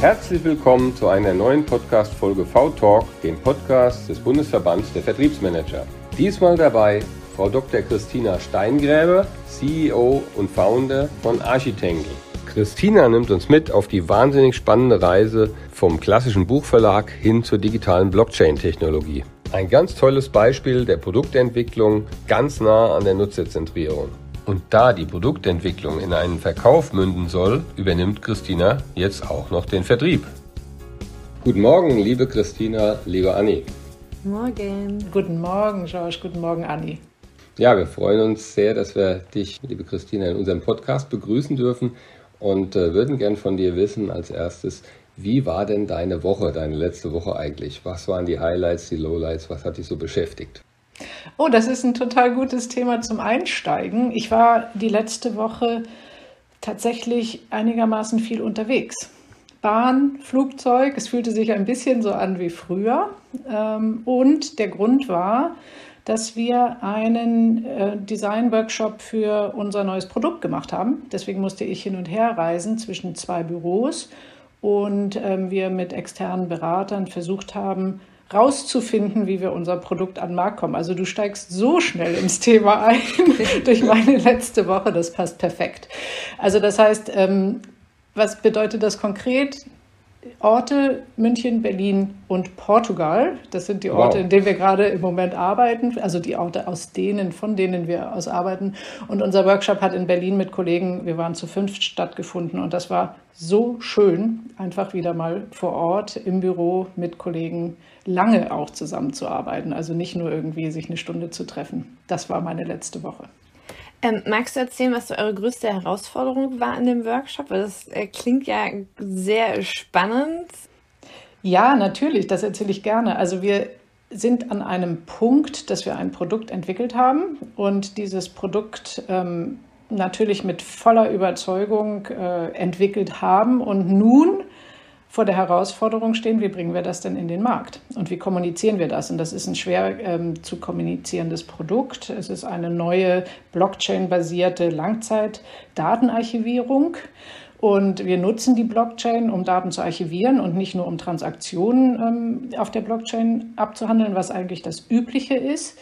Herzlich willkommen zu einer neuen Podcast-Folge V-Talk, dem Podcast des Bundesverbands der Vertriebsmanager. Diesmal dabei Frau Dr. Christina Steingräber, CEO und Founder von Architengel. Christina nimmt uns mit auf die wahnsinnig spannende Reise vom klassischen Buchverlag hin zur digitalen Blockchain-Technologie. Ein ganz tolles Beispiel der Produktentwicklung ganz nah an der Nutzerzentrierung. Und da die Produktentwicklung in einen Verkauf münden soll, übernimmt Christina jetzt auch noch den Vertrieb. Guten Morgen, liebe Christina, liebe Anni. Morgen. Guten Morgen, George. Guten Morgen, Anni. Ja, wir freuen uns sehr, dass wir dich, liebe Christina, in unserem Podcast begrüßen dürfen und äh, würden gern von dir wissen als erstes, wie war denn deine Woche, deine letzte Woche eigentlich? Was waren die Highlights, die Lowlights? Was hat dich so beschäftigt? Oh, das ist ein total gutes Thema zum Einsteigen. Ich war die letzte Woche tatsächlich einigermaßen viel unterwegs. Bahn, Flugzeug, es fühlte sich ein bisschen so an wie früher. Ähm, und der Grund war, dass wir einen äh, Design-Workshop für unser neues Produkt gemacht haben. Deswegen musste ich hin und her reisen zwischen zwei Büros und ähm, wir mit externen Beratern versucht haben, rauszufinden, wie wir unser Produkt an den Markt kommen. Also du steigst so schnell ins Thema ein durch meine letzte Woche, das passt perfekt. Also das heißt, ähm, was bedeutet das konkret? Orte München, Berlin und Portugal. Das sind die Orte, wow. in denen wir gerade im Moment arbeiten, also die Orte aus denen, von denen wir aus arbeiten. Und unser Workshop hat in Berlin mit Kollegen, wir waren zu fünf stattgefunden und das war so schön, einfach wieder mal vor Ort im Büro mit Kollegen lange auch zusammenzuarbeiten. Also nicht nur irgendwie sich eine Stunde zu treffen. Das war meine letzte Woche. Ähm, magst du erzählen, was so eure größte Herausforderung war in dem Workshop? Das äh, klingt ja sehr spannend. Ja, natürlich, das erzähle ich gerne. Also wir sind an einem Punkt, dass wir ein Produkt entwickelt haben und dieses Produkt ähm, natürlich mit voller Überzeugung äh, entwickelt haben und nun vor der Herausforderung stehen, wie bringen wir das denn in den Markt und wie kommunizieren wir das? Und das ist ein schwer ähm, zu kommunizierendes Produkt. Es ist eine neue Blockchain-basierte Langzeitdatenarchivierung. Und wir nutzen die Blockchain, um Daten zu archivieren und nicht nur um Transaktionen ähm, auf der Blockchain abzuhandeln, was eigentlich das Übliche ist.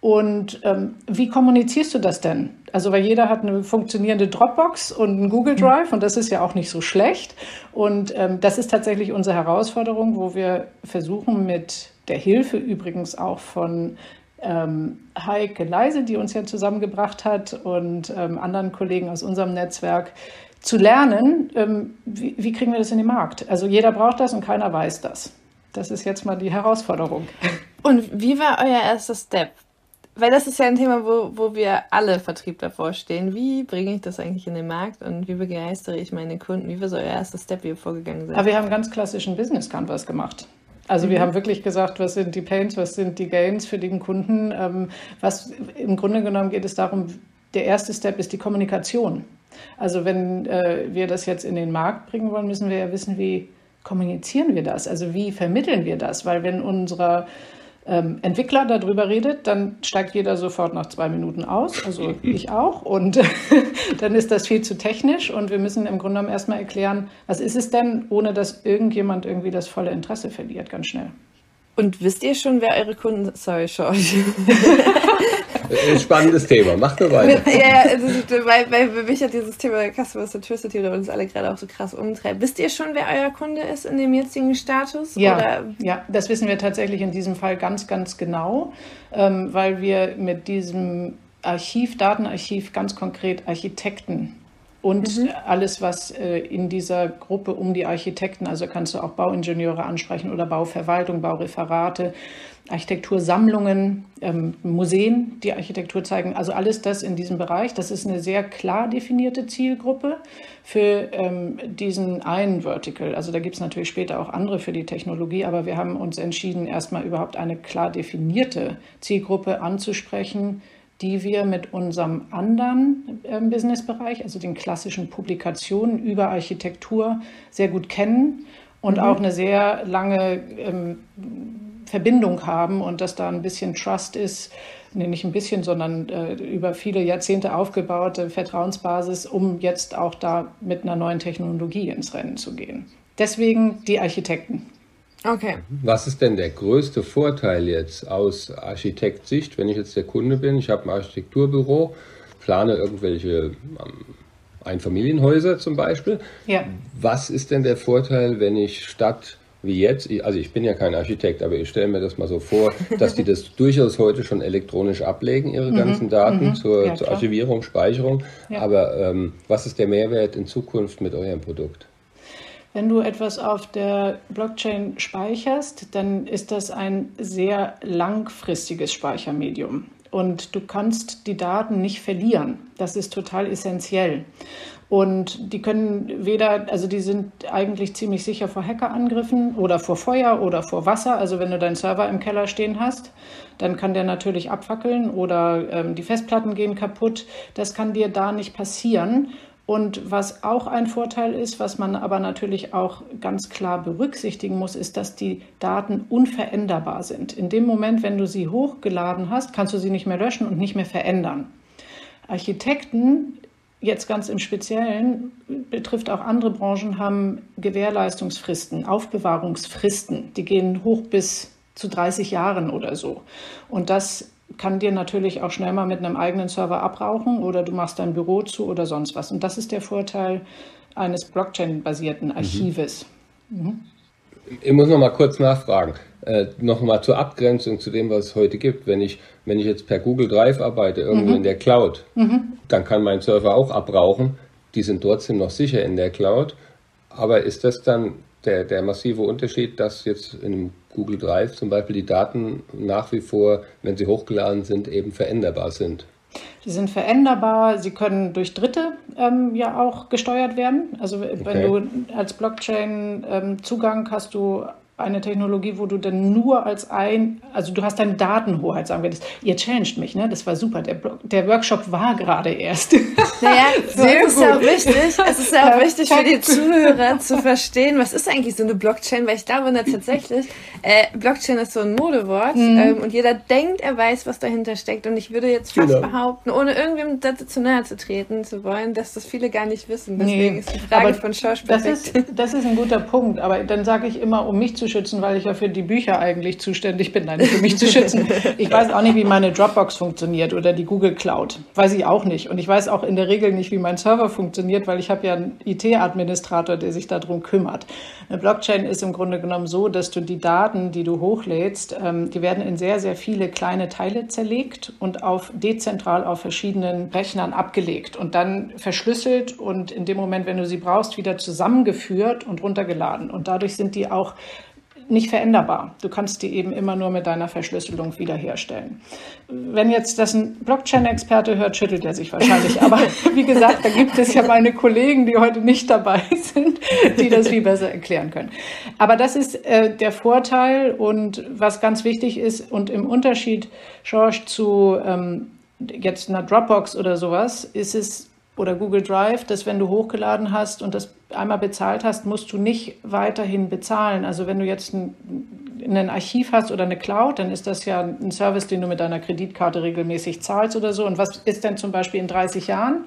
Und ähm, wie kommunizierst du das denn? Also, weil jeder hat eine funktionierende Dropbox und einen Google mhm. Drive und das ist ja auch nicht so schlecht. Und ähm, das ist tatsächlich unsere Herausforderung, wo wir versuchen, mit der Hilfe übrigens auch von ähm, Heike Leise, die uns ja zusammengebracht hat, und ähm, anderen Kollegen aus unserem Netzwerk, zu lernen, ähm, wie, wie kriegen wir das in den Markt? Also, jeder braucht das und keiner weiß das. Das ist jetzt mal die Herausforderung. Und wie war euer erster Step? Weil das ist ja ein Thema, wo, wo wir alle Vertriebler vorstehen. Wie bringe ich das eigentlich in den Markt und wie begeistere ich meine Kunden? Wie war so euer erster Step, wie ihr vorgegangen seid? Aber wir haben ganz klassischen Business Canvas gemacht. Also mhm. wir haben wirklich gesagt, was sind die Pains, was sind die Gains für den Kunden. Ähm, was im Grunde genommen geht es darum, der erste Step ist die Kommunikation. Also wenn äh, wir das jetzt in den Markt bringen wollen, müssen wir ja wissen, wie kommunizieren wir das? Also wie vermitteln wir das? Weil wenn unsere ähm, Entwickler darüber redet, dann steigt jeder sofort nach zwei Minuten aus, also ich auch. Und dann ist das viel zu technisch und wir müssen im Grunde genommen erstmal erklären, was ist es denn, ohne dass irgendjemand irgendwie das volle Interesse verliert, ganz schnell. Und wisst ihr schon, wer eure Kunden. Sorry, George. Ein spannendes Thema. Mach nur weiter. ja, also, weil, weil mich hat dieses Thema Customer Centricity oder uns alle gerade auch so krass umtreibt. Wisst ihr schon, wer euer Kunde ist in dem jetzigen Status? Ja, oder? ja das wissen wir tatsächlich in diesem Fall ganz, ganz genau, ähm, weil wir mit diesem Archiv, Datenarchiv ganz konkret Architekten und mhm. alles, was äh, in dieser Gruppe um die Architekten, also kannst du auch Bauingenieure ansprechen oder Bauverwaltung, Baureferate, Architektursammlungen, ähm, Museen, die Architektur zeigen. Also alles das in diesem Bereich. Das ist eine sehr klar definierte Zielgruppe für ähm, diesen einen Vertical. Also da gibt es natürlich später auch andere für die Technologie, aber wir haben uns entschieden, erstmal überhaupt eine klar definierte Zielgruppe anzusprechen, die wir mit unserem anderen äh, Businessbereich, also den klassischen Publikationen über Architektur, sehr gut kennen und mhm. auch eine sehr lange ähm, Verbindung haben und dass da ein bisschen Trust ist, nee, nicht ein bisschen, sondern äh, über viele Jahrzehnte aufgebaute Vertrauensbasis, um jetzt auch da mit einer neuen Technologie ins Rennen zu gehen. Deswegen die Architekten. Okay. Was ist denn der größte Vorteil jetzt aus Architektsicht, wenn ich jetzt der Kunde bin? Ich habe ein Architekturbüro, plane irgendwelche ähm, Einfamilienhäuser zum Beispiel. Ja. Was ist denn der Vorteil, wenn ich statt wie jetzt, also ich bin ja kein Architekt, aber ich stelle mir das mal so vor, dass die das durchaus heute schon elektronisch ablegen, ihre mhm. ganzen Daten mhm. zur, ja, zur, Archivierung, Speicherung. Ja. Aber ähm, was ist der Mehrwert in Zukunft mit eurem Produkt? Wenn du etwas auf der Blockchain speicherst, dann ist das ein sehr langfristiges Speichermedium. Und du kannst die Daten nicht verlieren. Das ist total essentiell. Und die können weder, also die sind eigentlich ziemlich sicher vor Hackerangriffen oder vor Feuer oder vor Wasser. Also wenn du deinen Server im Keller stehen hast, dann kann der natürlich abfackeln oder ähm, die Festplatten gehen kaputt. Das kann dir da nicht passieren. Und was auch ein Vorteil ist, was man aber natürlich auch ganz klar berücksichtigen muss, ist, dass die Daten unveränderbar sind. In dem Moment, wenn du sie hochgeladen hast, kannst du sie nicht mehr löschen und nicht mehr verändern. Architekten jetzt ganz im Speziellen, betrifft auch andere Branchen, haben Gewährleistungsfristen, Aufbewahrungsfristen. Die gehen hoch bis zu 30 Jahren oder so. Und das kann dir natürlich auch schnell mal mit einem eigenen Server abrauchen oder du machst dein Büro zu oder sonst was. Und das ist der Vorteil eines Blockchain-basierten mhm. Archives. Mhm. Mhm. Ich muss noch mal kurz nachfragen. Äh, noch mal zur Abgrenzung zu dem, was es heute gibt. Wenn ich, wenn ich jetzt per Google Drive arbeite, irgendwo mhm. in der Cloud, mhm. dann kann mein Server auch abrauchen. Die sind trotzdem noch sicher in der Cloud. Aber ist das dann der, der massive Unterschied, dass jetzt in Google Drive zum Beispiel die Daten nach wie vor, wenn sie hochgeladen sind, eben veränderbar sind? Die sind veränderbar, sie können durch Dritte ähm, ja auch gesteuert werden. Also okay. wenn du als Blockchain ähm, Zugang hast du eine Technologie, wo du dann nur als ein, also du hast deine Datenhoheit, sagen wir das. Ihr challenged mich, ne? Das war super. Der, der Workshop war gerade erst. Naja, Sehr es ist ja auch wichtig, es ist ja auch wichtig für die Zuhörer zu verstehen, was ist eigentlich so eine Blockchain, weil ich glaube tatsächlich, äh, Blockchain ist so ein Modewort mhm. ähm, und jeder denkt, er weiß, was dahinter steckt. Und ich würde jetzt fast genau. behaupten, ohne irgendwem dazu zu nahe zu treten zu wollen, dass das viele gar nicht wissen. Deswegen nee, ist die Frage von Schorsch das ist, das ist ein guter Punkt, aber dann sage ich immer, um mich zu schützen, weil ich ja für die Bücher eigentlich zuständig bin. Nein, für mich zu schützen. Ich weiß auch nicht, wie meine Dropbox funktioniert oder die Google Cloud. Weiß ich auch nicht. Und ich weiß auch in der Regel nicht, wie mein Server funktioniert, weil ich habe ja einen IT-Administrator, der sich darum kümmert. Eine Blockchain ist im Grunde genommen so, dass du die Daten, die du hochlädst, ähm, die werden in sehr, sehr viele kleine Teile zerlegt und auf dezentral auf verschiedenen Rechnern abgelegt und dann verschlüsselt und in dem Moment, wenn du sie brauchst, wieder zusammengeführt und runtergeladen. Und dadurch sind die auch nicht veränderbar. Du kannst die eben immer nur mit deiner Verschlüsselung wiederherstellen. Wenn jetzt das ein Blockchain-Experte hört, schüttelt er sich wahrscheinlich. Aber wie gesagt, da gibt es ja meine Kollegen, die heute nicht dabei sind, die das viel besser erklären können. Aber das ist äh, der Vorteil und was ganz wichtig ist und im Unterschied, George, zu ähm, jetzt einer Dropbox oder sowas, ist es oder Google Drive, dass wenn du hochgeladen hast und das einmal bezahlt hast, musst du nicht weiterhin bezahlen. Also wenn du jetzt ein, ein Archiv hast oder eine Cloud, dann ist das ja ein Service, den du mit deiner Kreditkarte regelmäßig zahlst oder so. Und was ist denn zum Beispiel in 30 Jahren?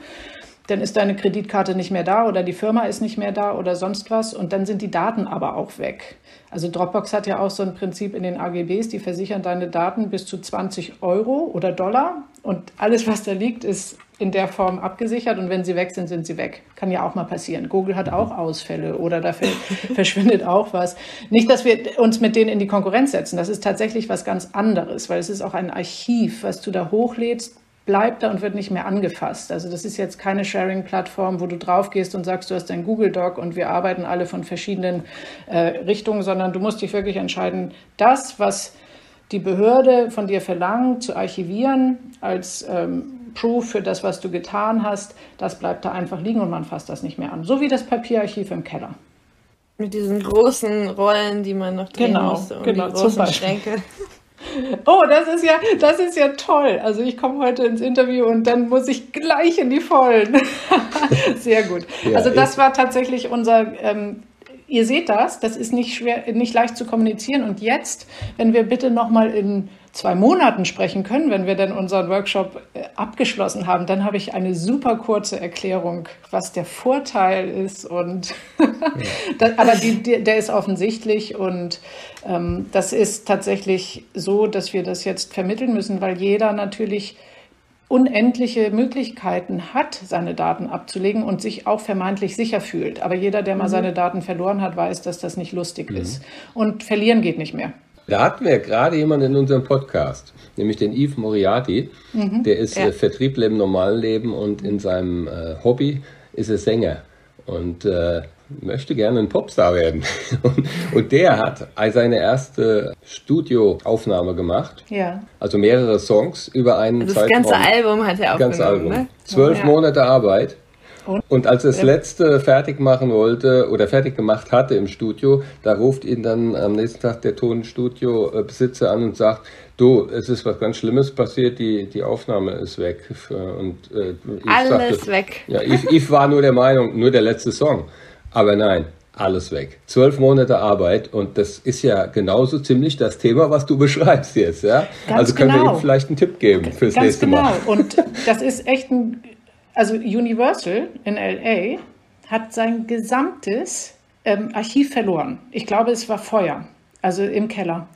Dann ist deine Kreditkarte nicht mehr da oder die Firma ist nicht mehr da oder sonst was und dann sind die Daten aber auch weg. Also Dropbox hat ja auch so ein Prinzip in den AGBs, die versichern deine Daten bis zu 20 Euro oder Dollar und alles, was da liegt, ist in der Form abgesichert und wenn sie weg sind, sind sie weg. Kann ja auch mal passieren. Google hat auch Ausfälle oder dafür verschwindet auch was. Nicht, dass wir uns mit denen in die Konkurrenz setzen. Das ist tatsächlich was ganz anderes, weil es ist auch ein Archiv, was du da hochlädst, bleibt da und wird nicht mehr angefasst. Also das ist jetzt keine Sharing-Plattform, wo du drauf gehst und sagst, du hast dein Google Doc und wir arbeiten alle von verschiedenen äh, Richtungen, sondern du musst dich wirklich entscheiden, das, was die Behörde von dir verlangt, zu archivieren als ähm, Proof für das, was du getan hast, das bleibt da einfach liegen und man fasst das nicht mehr an. So wie das Papierarchiv im Keller. Mit diesen großen Rollen, die man noch drehen genau, musste und genau, die großen Schränke. Oh, das ist ja, das ist ja toll. Also ich komme heute ins Interview und dann muss ich gleich in die Vollen. Sehr gut. Ja, also das war tatsächlich unser ähm, ihr seht das, das ist nicht schwer, nicht leicht zu kommunizieren. Und jetzt, wenn wir bitte nochmal in zwei Monaten sprechen können, wenn wir denn unseren Workshop äh, abgeschlossen haben, dann habe ich eine super kurze Erklärung, was der Vorteil ist. Und das, aber die, der ist offensichtlich und ähm, das ist tatsächlich so, dass wir das jetzt vermitteln müssen, weil jeder natürlich unendliche Möglichkeiten hat, seine Daten abzulegen und sich auch vermeintlich sicher fühlt. Aber jeder, der mal mhm. seine Daten verloren hat, weiß, dass das nicht lustig mhm. ist. Und verlieren geht nicht mehr. Da hatten wir gerade jemanden in unserem Podcast, nämlich den Yves Moriarty. Mhm. Der ist ja. äh, Vertriebler im normalen Leben und in seinem äh, Hobby ist er Sänger. Und äh, möchte gerne ein Popstar werden. Und, und der hat seine erste Studioaufnahme gemacht. Ja. Also mehrere Songs über einen also Das Zeitraum. ganze Album hat er aufgenommen. Ganze Album. Ne? Zwölf ja. Monate Arbeit. Und als er das letzte fertig machen wollte oder fertig gemacht hatte im Studio, da ruft ihn dann am nächsten Tag der Tonstudio-Besitzer an und sagt, du, es ist was ganz Schlimmes passiert, die, die Aufnahme ist weg. Und, äh, Alles sagte, weg. Ja, ich, ich war nur der Meinung, nur der letzte Song. Aber nein, alles weg. Zwölf Monate Arbeit und das ist ja genauso ziemlich das Thema, was du beschreibst jetzt. Ja? Ganz also können genau. wir ihm vielleicht einen Tipp geben fürs Ganz nächste genau. Mal. Und das ist echt ein also Universal in LA hat sein gesamtes ähm, Archiv verloren. Ich glaube, es war Feuer, also im Keller.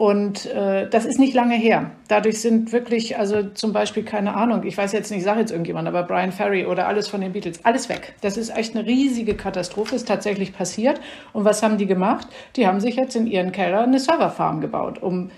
Und äh, das ist nicht lange her. Dadurch sind wirklich, also zum Beispiel, keine Ahnung, ich weiß jetzt nicht, ich sage jetzt irgendjemand, aber Brian Ferry oder alles von den Beatles, alles weg. Das ist echt eine riesige Katastrophe, ist tatsächlich passiert. Und was haben die gemacht? Die haben sich jetzt in ihren Keller eine Serverfarm gebaut. Um,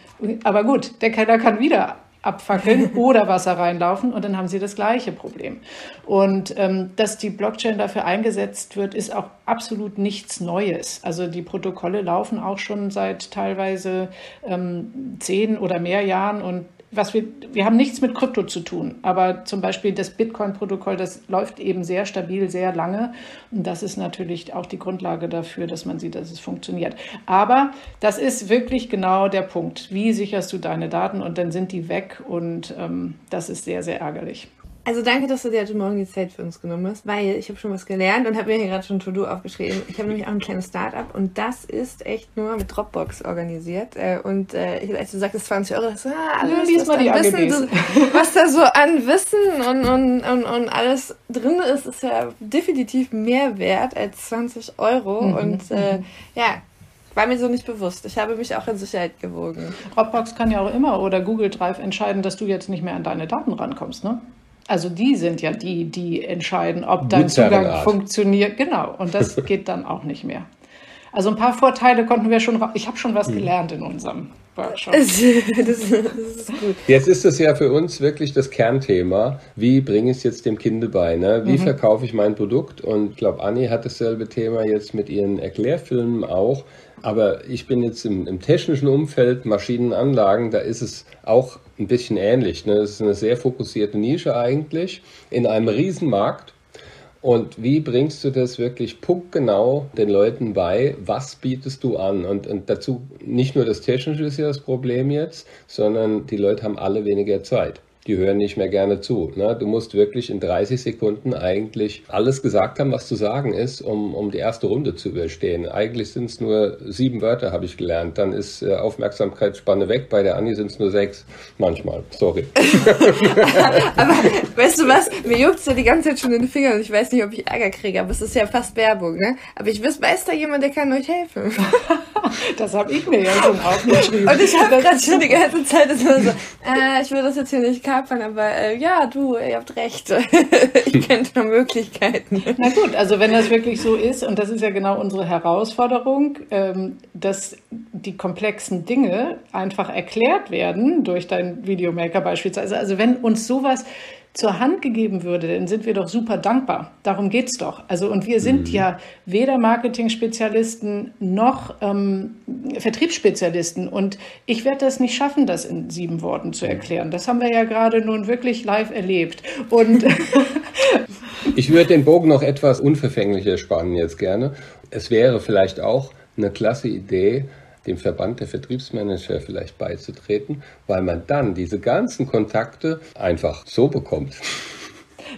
aber gut, der Keller kann wieder abfackeln oder Wasser reinlaufen und dann haben sie das gleiche Problem. Und ähm, dass die Blockchain dafür eingesetzt wird, ist auch absolut nichts Neues. Also die Protokolle laufen auch schon seit teilweise ähm, zehn oder mehr Jahren und was wir, wir haben nichts mit Krypto zu tun, aber zum Beispiel das Bitcoin-Protokoll, das läuft eben sehr stabil, sehr lange. Und das ist natürlich auch die Grundlage dafür, dass man sieht, dass es funktioniert. Aber das ist wirklich genau der Punkt. Wie sicherst du deine Daten und dann sind die weg und ähm, das ist sehr, sehr ärgerlich. Also danke, dass du dir heute Morgen die Zeit für uns genommen hast, weil ich habe schon was gelernt und habe mir hier gerade schon To-Do aufgeschrieben. Ich habe nämlich auch ein kleines Startup und das ist echt nur mit Dropbox organisiert. Äh, und äh, als du sagtest 20 Euro, das ah, alles, ja, was, da Wissen, was da so an Wissen und, und, und, und alles drin ist, ist ja definitiv mehr wert als 20 Euro. Mhm. Und äh, ja, war mir so nicht bewusst. Ich habe mich auch in Sicherheit gewogen. Dropbox kann ja auch immer oder Google Drive entscheiden, dass du jetzt nicht mehr an deine Daten rankommst, ne? Also die sind ja die, die entscheiden, ob dein Zugang Art. funktioniert. Genau. Und das geht dann auch nicht mehr. Also ein paar Vorteile konnten wir schon. Ich habe schon was hm. gelernt in unserem Workshop. das, das ist gut. Jetzt ist es ja für uns wirklich das Kernthema. Wie bringe ich es jetzt dem Kind bei? Ne? Wie mhm. verkaufe ich mein Produkt? Und ich glaube, Anni hat dasselbe Thema jetzt mit ihren Erklärfilmen auch. Aber ich bin jetzt im, im, technischen Umfeld, Maschinenanlagen, da ist es auch ein bisschen ähnlich. Ne? Das ist eine sehr fokussierte Nische eigentlich in einem Riesenmarkt. Und wie bringst du das wirklich punktgenau den Leuten bei? Was bietest du an? Und, und dazu nicht nur das Technische ist ja das Problem jetzt, sondern die Leute haben alle weniger Zeit die hören nicht mehr gerne zu. Ne? Du musst wirklich in 30 Sekunden eigentlich alles gesagt haben, was zu sagen ist, um, um die erste Runde zu überstehen. Eigentlich sind es nur sieben Wörter, habe ich gelernt. Dann ist äh, Aufmerksamkeitsspanne weg. Bei der Anni sind es nur sechs. Manchmal. Sorry. aber weißt du was? Mir juckt es ja die ganze Zeit schon in den Fingern und ich weiß nicht, ob ich Ärger kriege, aber es ist ja fast Werbung. Ne? Aber ich weiß, weiß da jemand, der kann euch helfen. das habe ich mir ja schon aufgeschrieben. Und ich habe gerade schon die ganze Zeit immer so, äh, ich will das jetzt hier nicht kapern, aber äh, ja, du, ihr habt recht. ich kenne da Möglichkeiten. Na gut, also wenn das wirklich so ist, und das ist ja genau unsere Herausforderung, ähm, dass die komplexen Dinge einfach erklärt werden durch deinen Videomaker beispielsweise. Also wenn uns sowas zur Hand gegeben würde, dann sind wir doch super dankbar. Darum geht es doch. Also, und wir sind mhm. ja weder Marketing-Spezialisten noch ähm, Vertriebsspezialisten. Und ich werde das nicht schaffen, das in sieben Worten zu erklären. Das haben wir ja gerade nun wirklich live erlebt. Und ich würde den Bogen noch etwas unverfänglicher spannen jetzt gerne. Es wäre vielleicht auch eine klasse Idee, dem Verband der Vertriebsmanager vielleicht beizutreten, weil man dann diese ganzen Kontakte einfach so bekommt.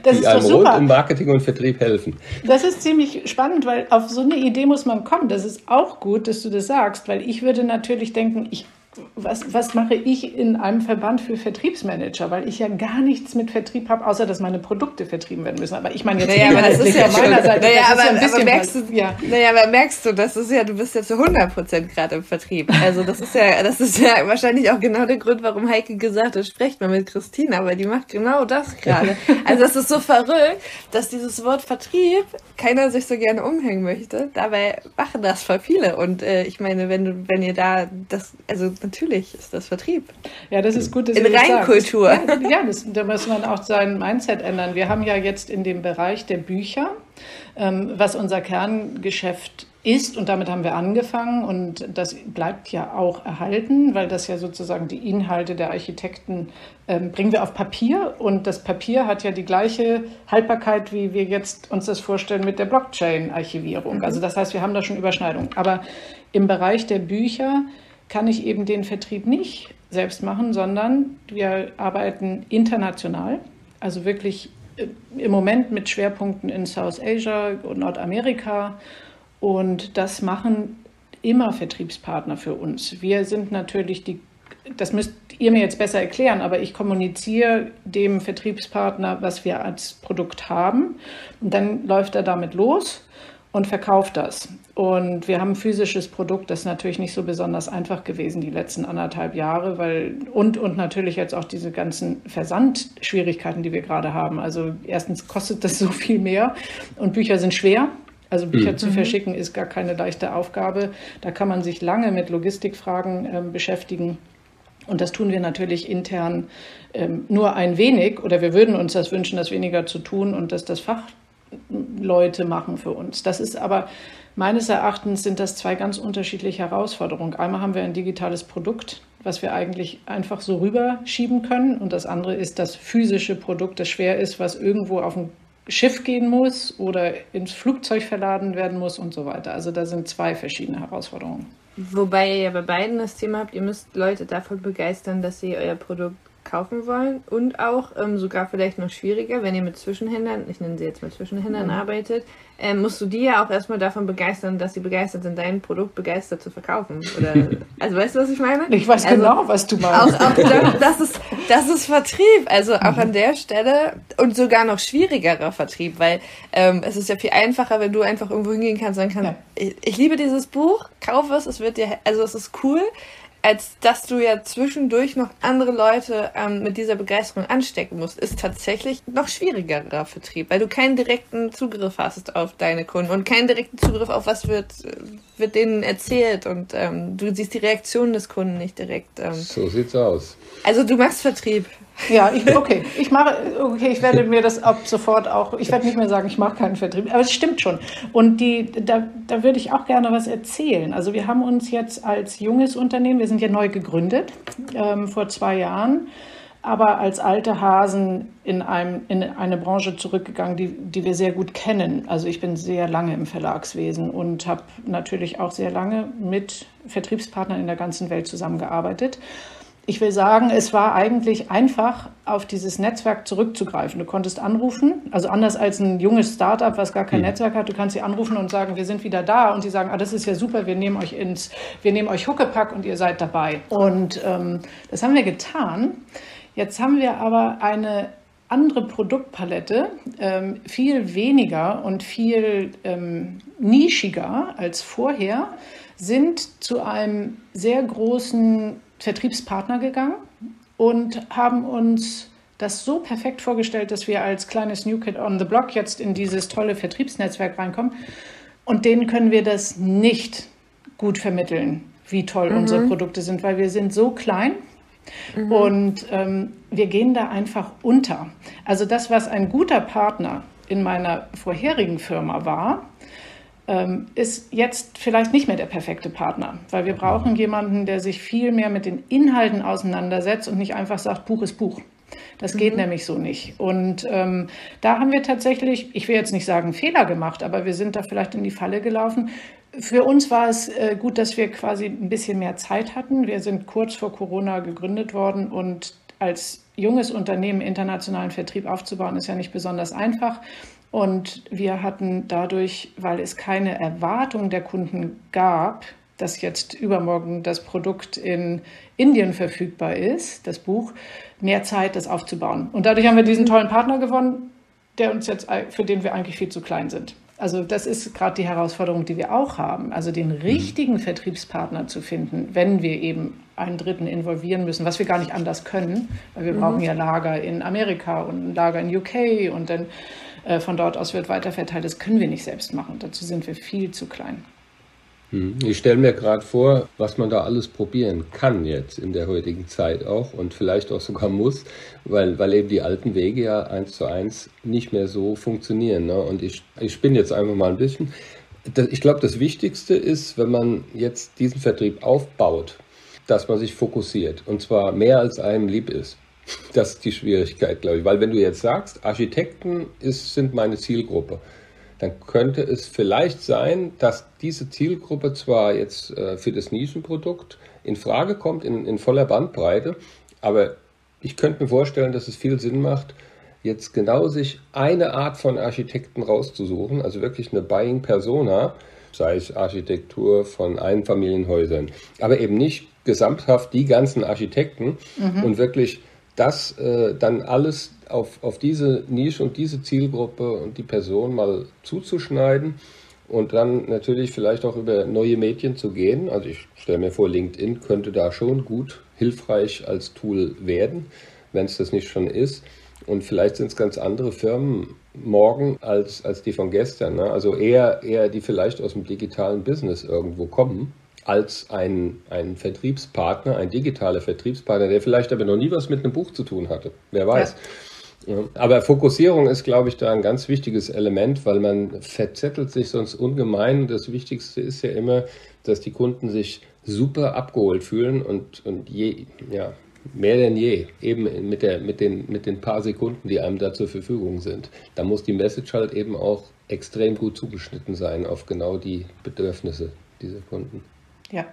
das die einem rund um Marketing und Vertrieb helfen. Das ist ziemlich spannend, weil auf so eine Idee muss man kommen. Das ist auch gut, dass du das sagst, weil ich würde natürlich denken, ich was, was mache ich in einem Verband für Vertriebsmanager? Weil ich ja gar nichts mit Vertrieb habe, außer dass meine Produkte vertrieben werden müssen. Aber ich meine jetzt naja, aber das ist ja von meiner Seite. Naja, aber, ja aber, merkst du, ja. naja, aber merkst du, das ist ja, du bist ja zu 100 Prozent gerade im Vertrieb. Also das ist ja, das ist ja wahrscheinlich auch genau der Grund, warum Heike gesagt hat, sprecht mal mit Christina, weil die macht genau das gerade. Also das ist so verrückt, dass dieses Wort Vertrieb keiner sich so gerne umhängen möchte. Dabei machen das voll viele. Und äh, ich meine, wenn du, wenn ihr da das, also natürlich ist das Vertrieb. Ja, das ist gut. Dass in Reinkultur. Ja, ja das, da muss man auch sein Mindset ändern. Wir haben ja jetzt in dem Bereich der Bücher, ähm, was unser Kerngeschäft ist, und damit haben wir angefangen und das bleibt ja auch erhalten, weil das ja sozusagen die Inhalte der Architekten ähm, bringen wir auf Papier und das Papier hat ja die gleiche Haltbarkeit, wie wir jetzt uns das vorstellen mit der Blockchain-Archivierung. Mhm. Also das heißt, wir haben da schon Überschneidungen. Aber im Bereich der Bücher kann ich eben den Vertrieb nicht selbst machen, sondern wir arbeiten international, also wirklich äh, im Moment mit Schwerpunkten in South Asia und Nordamerika. Und das machen immer Vertriebspartner für uns. Wir sind natürlich die, das müsst ihr mir jetzt besser erklären, aber ich kommuniziere dem Vertriebspartner, was wir als Produkt haben. Und dann läuft er damit los und verkauft das. Und wir haben ein physisches Produkt, das ist natürlich nicht so besonders einfach gewesen die letzten anderthalb Jahre, weil und, und natürlich jetzt auch diese ganzen Versandschwierigkeiten, die wir gerade haben. Also erstens kostet das so viel mehr und Bücher sind schwer. Also Bücher mhm. zu verschicken ist gar keine leichte Aufgabe. Da kann man sich lange mit Logistikfragen äh, beschäftigen. Und das tun wir natürlich intern ähm, nur ein wenig oder wir würden uns das wünschen, das weniger zu tun und dass das Fach Leute machen für uns. Das ist aber meines Erachtens sind das zwei ganz unterschiedliche Herausforderungen. Einmal haben wir ein digitales Produkt, was wir eigentlich einfach so rüberschieben können. Und das andere ist das physische Produkt, das schwer ist, was irgendwo auf ein Schiff gehen muss oder ins Flugzeug verladen werden muss und so weiter. Also da sind zwei verschiedene Herausforderungen. Wobei ihr ja bei beiden das Thema habt, ihr müsst Leute davon begeistern, dass sie euer Produkt kaufen wollen und auch ähm, sogar vielleicht noch schwieriger, wenn ihr mit Zwischenhändlern, ich nenne sie jetzt mal Zwischenhändlern, mhm. arbeitet, ähm, musst du die ja auch erstmal davon begeistern, dass sie begeistert sind, dein Produkt begeistert zu verkaufen. Oder, also weißt du, was ich meine? Ich weiß also, genau, was du meinst. Auch, auch das, ist, das ist Vertrieb. Also auch mhm. an der Stelle und sogar noch schwierigerer Vertrieb, weil ähm, es ist ja viel einfacher, wenn du einfach irgendwo hingehen kannst und sagen kannst, ja. ich, ich liebe dieses Buch, kauf es, es wird dir, also es ist cool als dass du ja zwischendurch noch andere Leute ähm, mit dieser Begeisterung anstecken musst, ist tatsächlich noch schwierigerer Vertrieb, weil du keinen direkten Zugriff hast auf deine Kunden und keinen direkten Zugriff auf was wird, wird denen erzählt und ähm, du siehst die Reaktion des Kunden nicht direkt. Ähm. So sieht's aus. Also du machst Vertrieb. Ja, ich, okay. Ich mache, okay, ich werde mir das ab sofort auch, ich werde nicht mehr sagen, ich mache keinen Vertrieb, aber es stimmt schon. Und die, da, da würde ich auch gerne was erzählen. Also wir haben uns jetzt als junges Unternehmen, wir sind ja neu gegründet, ähm, vor zwei Jahren, aber als alte Hasen in, einem, in eine Branche zurückgegangen, die, die wir sehr gut kennen. Also ich bin sehr lange im Verlagswesen und habe natürlich auch sehr lange mit Vertriebspartnern in der ganzen Welt zusammengearbeitet ich will sagen, es war eigentlich einfach, auf dieses Netzwerk zurückzugreifen. Du konntest anrufen, also anders als ein junges Startup, was gar kein mhm. Netzwerk hat, du kannst sie anrufen und sagen, wir sind wieder da und sie sagen, ah, das ist ja super, wir nehmen euch ins, wir nehmen euch Huckepack und ihr seid dabei. Und ähm, das haben wir getan. Jetzt haben wir aber eine andere Produktpalette, ähm, viel weniger und viel ähm, nischiger als vorher, sind zu einem sehr großen Vertriebspartner gegangen und haben uns das so perfekt vorgestellt, dass wir als kleines New Kid on the Block jetzt in dieses tolle Vertriebsnetzwerk reinkommen. Und denen können wir das nicht gut vermitteln, wie toll mhm. unsere Produkte sind, weil wir sind so klein mhm. und ähm, wir gehen da einfach unter. Also das, was ein guter Partner in meiner vorherigen Firma war, ist jetzt vielleicht nicht mehr der perfekte Partner, weil wir brauchen jemanden, der sich viel mehr mit den Inhalten auseinandersetzt und nicht einfach sagt, Buch ist Buch. Das geht mhm. nämlich so nicht. Und ähm, da haben wir tatsächlich, ich will jetzt nicht sagen Fehler gemacht, aber wir sind da vielleicht in die Falle gelaufen. Für uns war es äh, gut, dass wir quasi ein bisschen mehr Zeit hatten. Wir sind kurz vor Corona gegründet worden und als junges Unternehmen internationalen Vertrieb aufzubauen, ist ja nicht besonders einfach. Und wir hatten dadurch, weil es keine Erwartung der Kunden gab, dass jetzt übermorgen das Produkt in Indien verfügbar ist, das Buch, mehr Zeit, das aufzubauen. Und dadurch haben wir diesen tollen Partner gewonnen, der uns jetzt, für den wir eigentlich viel zu klein sind. Also das ist gerade die Herausforderung, die wir auch haben. Also den mhm. richtigen. Vertriebspartner zu finden, wenn wir eben einen Dritten involvieren müssen, was wir gar nicht anders können, weil wir mhm. brauchen ja Lager in Amerika und ein Lager in UK und dann äh, von dort aus wird weiterverteilt. Das können wir nicht selbst machen. Dazu sind wir viel zu klein. Hm. Ich stelle mir gerade vor, was man da alles probieren kann jetzt in der heutigen Zeit auch und vielleicht auch sogar muss, weil, weil eben die alten Wege ja eins zu eins nicht mehr so funktionieren. Ne? Und ich, ich spinne jetzt einfach mal ein bisschen. Ich glaube, das Wichtigste ist, wenn man jetzt diesen Vertrieb aufbaut, dass man sich fokussiert und zwar mehr als einem lieb ist. Das ist die Schwierigkeit, glaube ich. Weil wenn du jetzt sagst, Architekten ist, sind meine Zielgruppe, dann könnte es vielleicht sein, dass diese Zielgruppe zwar jetzt äh, für das Nischenprodukt in Frage kommt, in, in voller Bandbreite, aber ich könnte mir vorstellen, dass es viel Sinn macht, jetzt genau sich eine Art von Architekten rauszusuchen, also wirklich eine Buying Persona, sei es Architektur von Einfamilienhäusern, aber eben nicht gesamthaft die ganzen Architekten mhm. und wirklich das äh, dann alles auf, auf diese Nische und diese Zielgruppe und die Person mal zuzuschneiden und dann natürlich vielleicht auch über neue Medien zu gehen. Also ich stelle mir vor, LinkedIn könnte da schon gut hilfreich als Tool werden, wenn es das nicht schon ist. Und vielleicht sind es ganz andere Firmen morgen als, als die von gestern. Ne? Also eher, eher die vielleicht aus dem digitalen Business irgendwo kommen als ein, ein Vertriebspartner, ein digitaler Vertriebspartner, der vielleicht aber noch nie was mit einem Buch zu tun hatte. Wer weiß. Ja. Aber Fokussierung ist, glaube ich, da ein ganz wichtiges Element, weil man verzettelt sich sonst ungemein. Das Wichtigste ist ja immer, dass die Kunden sich super abgeholt fühlen und, und je, ja, mehr denn je, eben mit, der, mit, den, mit den paar Sekunden, die einem da zur Verfügung sind. Da muss die Message halt eben auch extrem gut zugeschnitten sein auf genau die Bedürfnisse dieser Kunden. Ja,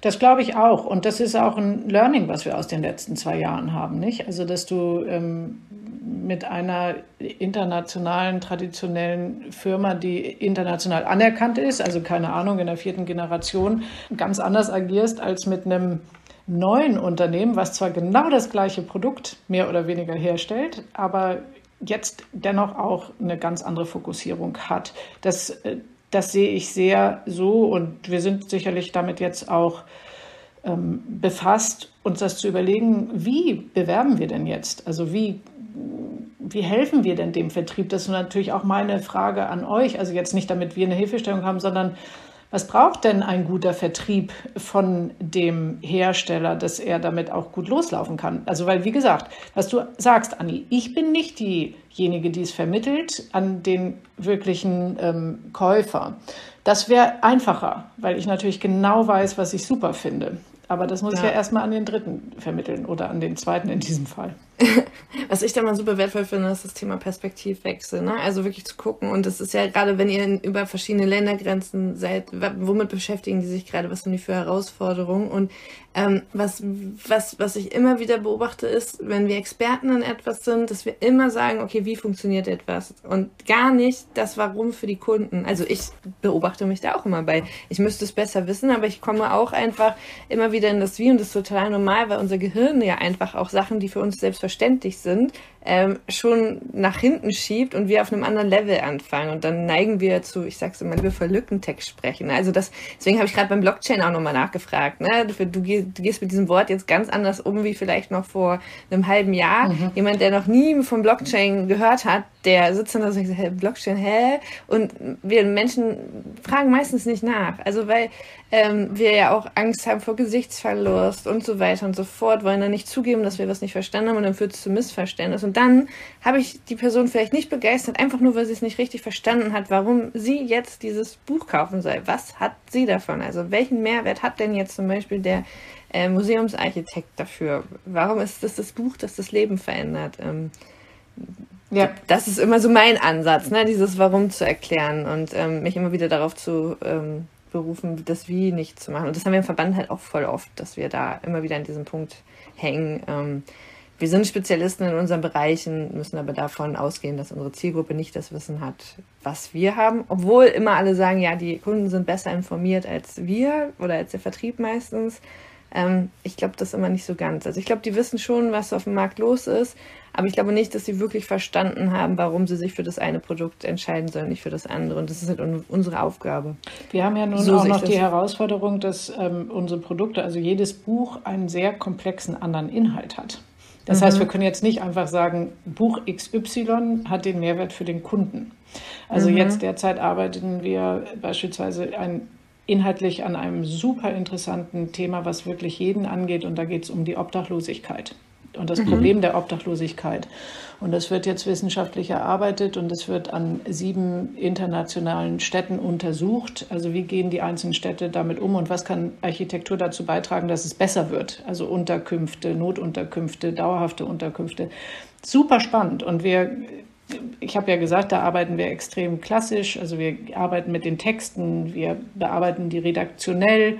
das glaube ich auch. Und das ist auch ein Learning, was wir aus den letzten zwei Jahren haben, nicht? Also, dass du ähm, mit einer internationalen, traditionellen Firma, die international anerkannt ist, also keine Ahnung, in der vierten Generation, ganz anders agierst als mit einem neuen Unternehmen, was zwar genau das gleiche Produkt mehr oder weniger herstellt, aber jetzt dennoch auch eine ganz andere Fokussierung hat. Das äh, das sehe ich sehr so und wir sind sicherlich damit jetzt auch ähm, befasst, uns das zu überlegen, wie bewerben wir denn jetzt? Also wie, wie helfen wir denn dem Vertrieb? Das ist natürlich auch meine Frage an euch. Also jetzt nicht, damit wir eine Hilfestellung haben, sondern was braucht denn ein guter Vertrieb von dem Hersteller, dass er damit auch gut loslaufen kann? Also, weil, wie gesagt, was du sagst, Anni, ich bin nicht diejenige, die es vermittelt an den wirklichen ähm, Käufer. Das wäre einfacher, weil ich natürlich genau weiß, was ich super finde. Aber das muss ja. ich ja erstmal an den Dritten vermitteln oder an den Zweiten in diesem Fall. Was ich da mal super wertvoll finde, ist das Thema Perspektivwechsel. Ne? Also wirklich zu gucken. Und das ist ja gerade, wenn ihr über verschiedene Ländergrenzen seid, womit beschäftigen die sich gerade? Was sind die für Herausforderungen? Und ähm, was, was, was ich immer wieder beobachte, ist, wenn wir Experten in etwas sind, dass wir immer sagen, okay, wie funktioniert etwas? Und gar nicht das Warum für die Kunden. Also ich beobachte mich da auch immer bei. Ich müsste es besser wissen, aber ich komme auch einfach immer wieder in das Wie und das ist total normal, weil unser Gehirn ja einfach auch Sachen, die für uns selbstverständlich selbstverständlich sind, ähm, schon nach hinten schiebt und wir auf einem anderen Level anfangen. Und dann neigen wir zu, ich sag's immer, wir für Lückentext sprechen. Also das, deswegen habe ich gerade beim Blockchain auch nochmal nachgefragt. Ne? Du, du, du, gehst mit diesem Wort jetzt ganz anders um wie vielleicht noch vor einem halben Jahr. Mhm. Jemand, der noch nie vom Blockchain gehört hat, der sitzt dann da und sagt, Blockchain, hä? Und wir Menschen fragen meistens nicht nach. Also weil ähm, wir ja auch Angst haben vor Gesichtsverlust und so weiter und so fort, wollen dann nicht zugeben, dass wir was nicht verstanden haben und dann führt es zu Missverständnis. Und dann habe ich die Person vielleicht nicht begeistert, einfach nur, weil sie es nicht richtig verstanden hat, warum sie jetzt dieses Buch kaufen soll. Was hat sie davon? Also welchen Mehrwert hat denn jetzt zum Beispiel der äh, Museumsarchitekt dafür? Warum ist das das Buch, das das Leben verändert? Ähm, ja. Das ist immer so mein Ansatz, ne? dieses Warum zu erklären und ähm, mich immer wieder darauf zu ähm, berufen, das Wie nicht zu machen. Und das haben wir im Verband halt auch voll oft, dass wir da immer wieder an diesem Punkt hängen. Ähm, wir sind Spezialisten in unseren Bereichen, müssen aber davon ausgehen, dass unsere Zielgruppe nicht das Wissen hat, was wir haben. Obwohl immer alle sagen, ja, die Kunden sind besser informiert als wir oder als der Vertrieb meistens. Ähm, ich glaube das immer nicht so ganz. Also ich glaube, die wissen schon, was auf dem Markt los ist, aber ich glaube nicht, dass sie wirklich verstanden haben, warum sie sich für das eine Produkt entscheiden sollen, nicht für das andere. Und das ist halt unsere Aufgabe. Wir haben ja nun so auch noch die Herausforderung, dass ähm, unsere Produkte, also jedes Buch, einen sehr komplexen anderen Inhalt hat. Das mhm. heißt, wir können jetzt nicht einfach sagen, Buch XY hat den Mehrwert für den Kunden. Also mhm. jetzt derzeit arbeiten wir beispielsweise ein, inhaltlich an einem super interessanten Thema, was wirklich jeden angeht. Und da geht es um die Obdachlosigkeit und das mhm. Problem der Obdachlosigkeit. Und das wird jetzt wissenschaftlich erarbeitet und es wird an sieben internationalen Städten untersucht. Also wie gehen die einzelnen Städte damit um und was kann Architektur dazu beitragen, dass es besser wird? Also Unterkünfte, Notunterkünfte, dauerhafte Unterkünfte. Super spannend. Und wir ich habe ja gesagt, da arbeiten wir extrem klassisch. Also wir arbeiten mit den Texten, wir bearbeiten die redaktionell,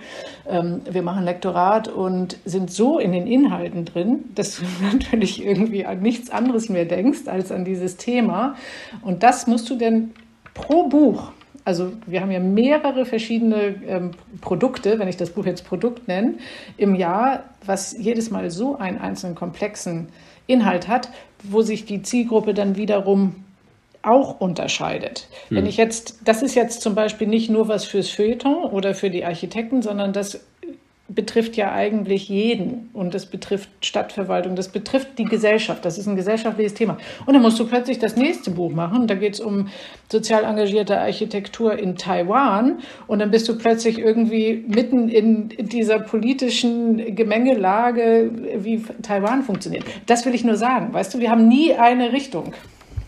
ähm, wir machen Lektorat und sind so in den Inhalten drin, dass du natürlich irgendwie an nichts anderes mehr denkst als an dieses Thema. Und das musst du denn pro Buch also wir haben ja mehrere verschiedene ähm, Produkte, wenn ich das Buch jetzt Produkt nenne, im Jahr, was jedes Mal so einen einzelnen komplexen Inhalt hat, wo sich die Zielgruppe dann wiederum auch unterscheidet. Hm. Wenn ich jetzt, das ist jetzt zum Beispiel nicht nur was fürs Feuilleton oder für die Architekten, sondern das betrifft ja eigentlich jeden und das betrifft Stadtverwaltung, das betrifft die Gesellschaft, das ist ein gesellschaftliches Thema. Und dann musst du plötzlich das nächste Buch machen, da geht es um sozial engagierte Architektur in Taiwan und dann bist du plötzlich irgendwie mitten in dieser politischen Gemengelage, wie Taiwan funktioniert. Das will ich nur sagen, weißt du, wir haben nie eine Richtung.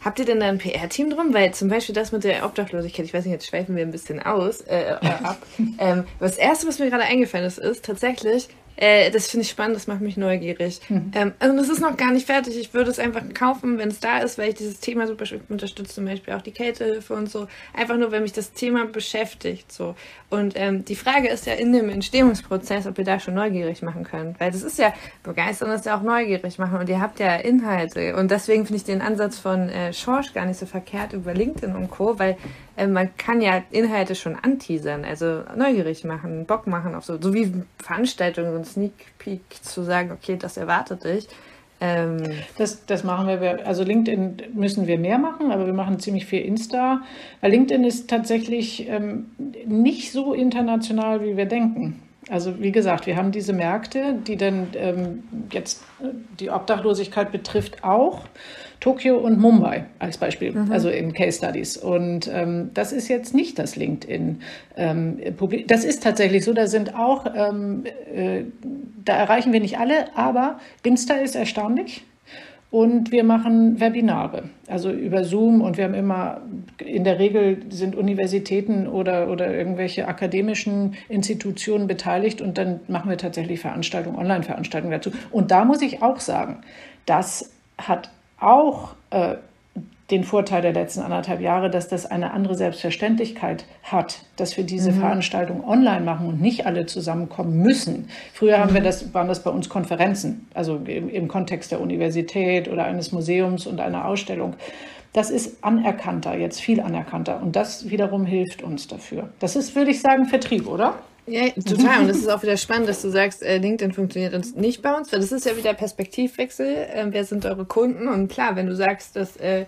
Habt ihr denn da ein PR-Team drum? Weil zum Beispiel das mit der Obdachlosigkeit, ich weiß nicht, jetzt schweifen wir ein bisschen aus, äh, äh, ab. ähm, das erste, was mir gerade eingefallen ist, ist tatsächlich, äh, das finde ich spannend, das macht mich neugierig. Mhm. Ähm, und es ist noch gar nicht fertig. Ich würde es einfach kaufen, wenn es da ist, weil ich dieses Thema super unterstütze, zum Beispiel auch die Kältehilfe und so. Einfach nur, wenn mich das Thema beschäftigt. So. Und ähm, die Frage ist ja in dem Entstehungsprozess, ob ihr da schon neugierig machen könnt. Weil das ist ja, begeistern ist ja auch neugierig machen und ihr habt ja Inhalte. Und deswegen finde ich den Ansatz von äh, Schorsch gar nicht so verkehrt über LinkedIn und Co., weil äh, man kann ja Inhalte schon anteasern, also neugierig machen, Bock machen auf so, so wie Veranstaltungen, so ein Sneak Peek zu sagen, okay, das erwartet dich. Ähm das, das machen wir, also LinkedIn müssen wir mehr machen, aber wir machen ziemlich viel Insta, weil LinkedIn ist tatsächlich ähm, nicht so international, wie wir denken. Also wie gesagt, wir haben diese Märkte, die dann ähm, jetzt äh, die Obdachlosigkeit betrifft auch. Tokio und Mumbai als Beispiel, mhm. also in Case Studies. Und ähm, das ist jetzt nicht das LinkedIn. Ähm, das ist tatsächlich so, da sind auch, ähm, äh, da erreichen wir nicht alle, aber Insta ist erstaunlich. Und wir machen Webinare, also über Zoom. Und wir haben immer, in der Regel sind Universitäten oder, oder irgendwelche akademischen Institutionen beteiligt. Und dann machen wir tatsächlich Veranstaltungen, Online-Veranstaltungen dazu. Und da muss ich auch sagen, das hat auch äh, den Vorteil der letzten anderthalb Jahre, dass das eine andere Selbstverständlichkeit hat, dass wir diese mhm. Veranstaltung online machen und nicht alle zusammenkommen müssen. Früher haben wir mhm. das, waren das bei uns Konferenzen, also im, im Kontext der Universität oder eines Museums und einer Ausstellung. Das ist anerkannter, jetzt viel anerkannter. Und das wiederum hilft uns dafür. Das ist, würde ich sagen, Vertrieb, oder? Ja, total. Und es ist auch wieder spannend, dass du sagst, äh, LinkedIn funktioniert uns nicht bei uns, weil das ist ja wieder Perspektivwechsel. Äh, wer sind eure Kunden? Und klar, wenn du sagst, dass äh,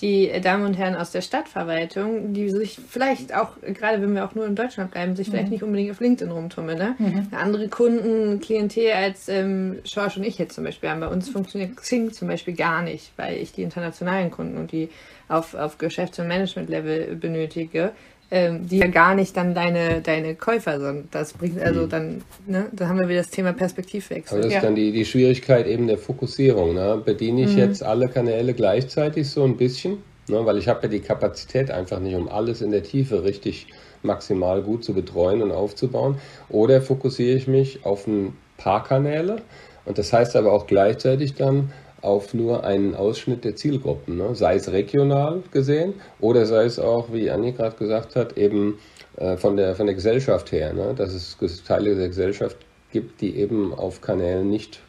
die Damen und Herren aus der Stadtverwaltung, die sich vielleicht auch, gerade wenn wir auch nur in Deutschland bleiben, sich mhm. vielleicht nicht unbedingt auf LinkedIn rumtummeln. Ne? Mhm. Andere Kunden, Klientel als ähm, Schorsch und ich jetzt zum Beispiel haben. Bei uns funktioniert Xing zum Beispiel gar nicht, weil ich die internationalen Kunden und die auf, auf Geschäfts- und Management-Level benötige ähm, die ja gar nicht dann deine, deine Käufer sind. Das bringt also mhm. dann, ne, da haben wir wieder das Thema Perspektivwechsel. Aber das ist dann die, die Schwierigkeit eben der Fokussierung. Ne? Bediene ich mhm. jetzt alle Kanäle gleichzeitig so ein bisschen? Ne? Weil ich habe ja die Kapazität einfach nicht, um alles in der Tiefe richtig maximal gut zu betreuen und aufzubauen. Oder fokussiere ich mich auf ein paar Kanäle? Und das heißt aber auch gleichzeitig dann, auf nur einen Ausschnitt der Zielgruppen, ne? sei es regional gesehen oder sei es auch, wie Anni gerade gesagt hat, eben äh, von, der, von der Gesellschaft her, ne? dass es Teile der Gesellschaft gibt, die eben auf Kanälen nicht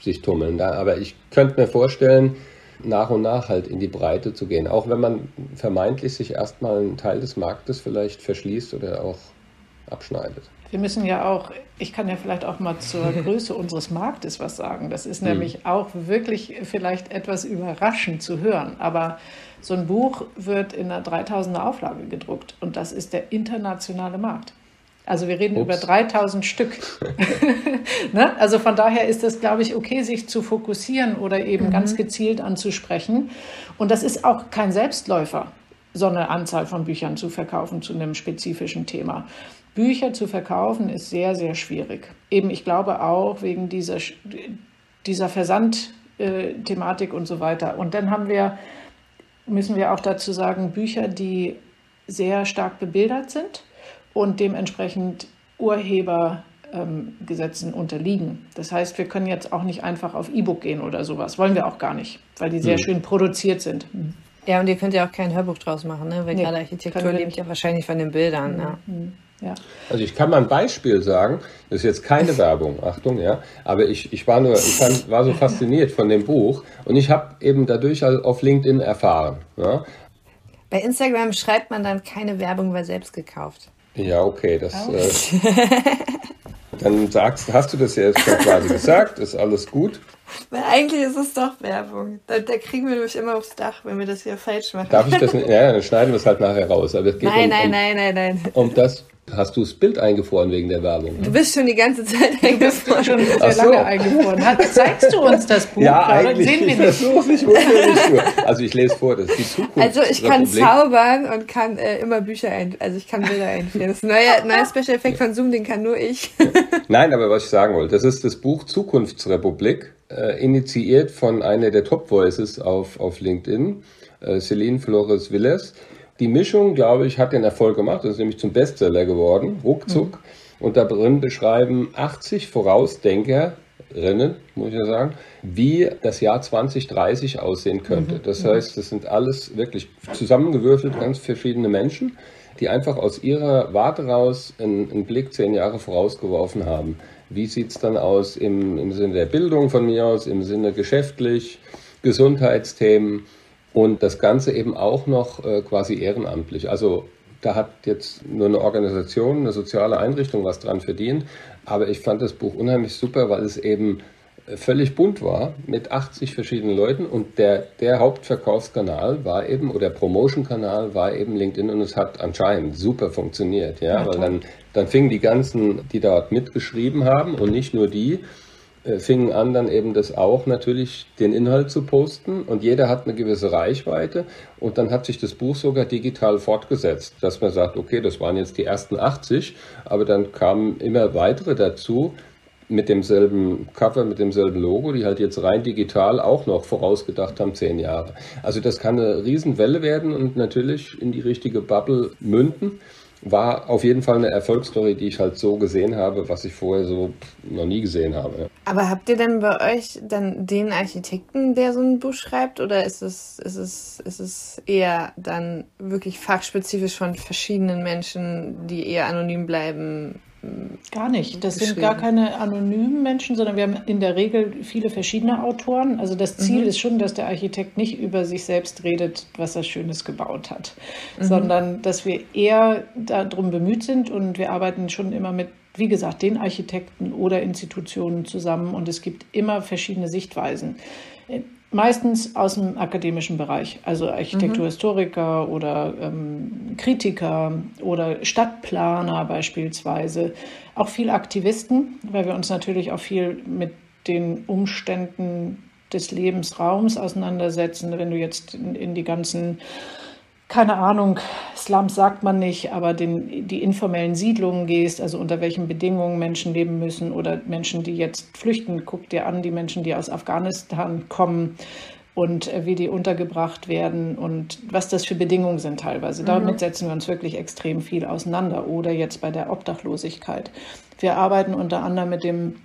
sich tummeln. Da, aber ich könnte mir vorstellen, nach und nach halt in die Breite zu gehen. Auch wenn man vermeintlich sich erstmal einen Teil des Marktes vielleicht verschließt oder auch abschneidet. Wir müssen ja auch, ich kann ja vielleicht auch mal zur Größe unseres Marktes was sagen. Das ist hm. nämlich auch wirklich vielleicht etwas überraschend zu hören. Aber so ein Buch wird in einer 3000er Auflage gedruckt und das ist der internationale Markt. Also wir reden Ups. über 3000 Stück. ne? Also von daher ist es, glaube ich, okay, sich zu fokussieren oder eben mhm. ganz gezielt anzusprechen. Und das ist auch kein Selbstläufer, so eine Anzahl von Büchern zu verkaufen zu einem spezifischen Thema. Bücher zu verkaufen ist sehr, sehr schwierig. Eben, ich glaube auch wegen dieser, dieser Versandthematik und so weiter. Und dann haben wir, müssen wir auch dazu sagen, Bücher, die sehr stark bebildert sind und dementsprechend Urhebergesetzen ähm, unterliegen. Das heißt, wir können jetzt auch nicht einfach auf E-Book gehen oder sowas. Wollen wir auch gar nicht, weil die sehr mhm. schön produziert sind. Ja, und ihr könnt ja auch kein Hörbuch draus machen, ne? weil nee, gerade Architektur lebt ja wahrscheinlich von den Bildern. Mhm. Ja. Ja. Also ich kann mal ein Beispiel sagen, das ist jetzt keine Werbung, Achtung, ja, aber ich, ich war nur, ich fand, war so fasziniert von dem Buch und ich habe eben dadurch auf LinkedIn erfahren. Ja. Bei Instagram schreibt man dann keine Werbung, weil selbst gekauft. Ja, okay, das. Oh. Äh, dann sagst, hast du das ja jetzt schon quasi gesagt, ist alles gut. Weil eigentlich ist es doch Werbung. Da, da, kriegen wir nämlich immer aufs Dach, wenn wir das hier falsch machen. Darf ich das nicht? Ja, dann schneiden wir es halt nachher raus. Aber es geht nein, um, nein, um, nein, nein, nein. Um das Hast du das Bild eingefroren wegen der Werbung? Du bist schon die ganze Zeit eingefroren. schon sehr so. lange eingefroren. zeigst du uns das Buch? Ja, eigentlich sehen wir. Das nicht, nicht also ich lese vor, das ist die Zukunft. Also ich kann zaubern und kann äh, immer Bücher ein, also ich kann Bilder einführen. Das ist ein neuer, neuer Special Effekt von Zoom, den kann nur ich. Nein, aber was ich sagen wollte, das ist das Buch Zukunftsrepublik, äh, initiiert von einer der Top Voices auf, auf LinkedIn, äh, Celine Flores Villes. Die Mischung, glaube ich, hat den Erfolg gemacht. Das ist nämlich zum Bestseller geworden, ruckzuck. Mhm. Und da drin beschreiben 80 Vorausdenkerinnen, muss ich ja sagen, wie das Jahr 2030 aussehen könnte. Mhm. Das heißt, das sind alles wirklich zusammengewürfelt ganz verschiedene Menschen, die einfach aus ihrer Warte raus einen, einen Blick zehn Jahre vorausgeworfen haben. Wie sieht es dann aus im, im Sinne der Bildung von mir aus, im Sinne geschäftlich, Gesundheitsthemen? Und das Ganze eben auch noch äh, quasi ehrenamtlich. Also da hat jetzt nur eine Organisation, eine soziale Einrichtung was dran verdient. Aber ich fand das Buch unheimlich super, weil es eben äh, völlig bunt war mit 80 verschiedenen Leuten und der, der Hauptverkaufskanal war eben oder Promotion-Kanal war eben LinkedIn und es hat anscheinend super funktioniert, ja, ja weil dann, dann fingen die ganzen, die dort mitgeschrieben haben und nicht nur die, fingen an, dann eben das auch natürlich den Inhalt zu posten. Und jeder hat eine gewisse Reichweite. Und dann hat sich das Buch sogar digital fortgesetzt, dass man sagt, okay, das waren jetzt die ersten 80, aber dann kamen immer weitere dazu mit demselben Cover, mit demselben Logo, die halt jetzt rein digital auch noch vorausgedacht haben, zehn Jahre. Also das kann eine Riesenwelle werden und natürlich in die richtige Bubble münden war auf jeden Fall eine Erfolgsstory, die ich halt so gesehen habe, was ich vorher so noch nie gesehen habe. Aber habt ihr denn bei euch dann den Architekten, der so ein Buch schreibt, oder ist es, ist es, ist es eher dann wirklich fachspezifisch von verschiedenen Menschen, die eher anonym bleiben, Gar nicht. Das sind gar keine anonymen Menschen, sondern wir haben in der Regel viele verschiedene Autoren. Also das Ziel mhm. ist schon, dass der Architekt nicht über sich selbst redet, was er Schönes gebaut hat, mhm. sondern dass wir eher darum bemüht sind und wir arbeiten schon immer mit, wie gesagt, den Architekten oder Institutionen zusammen und es gibt immer verschiedene Sichtweisen meistens aus dem akademischen Bereich, also Architekturhistoriker mhm. oder ähm, Kritiker oder Stadtplaner beispielsweise, auch viel Aktivisten, weil wir uns natürlich auch viel mit den Umständen des Lebensraums auseinandersetzen. Wenn du jetzt in, in die ganzen keine Ahnung, Slums sagt man nicht, aber den, die informellen Siedlungen gehst, also unter welchen Bedingungen Menschen leben müssen oder Menschen, die jetzt flüchten, guck dir an, die Menschen, die aus Afghanistan kommen und äh, wie die untergebracht werden und was das für Bedingungen sind teilweise. Mhm. Damit setzen wir uns wirklich extrem viel auseinander. Oder jetzt bei der Obdachlosigkeit. Wir arbeiten unter anderem mit dem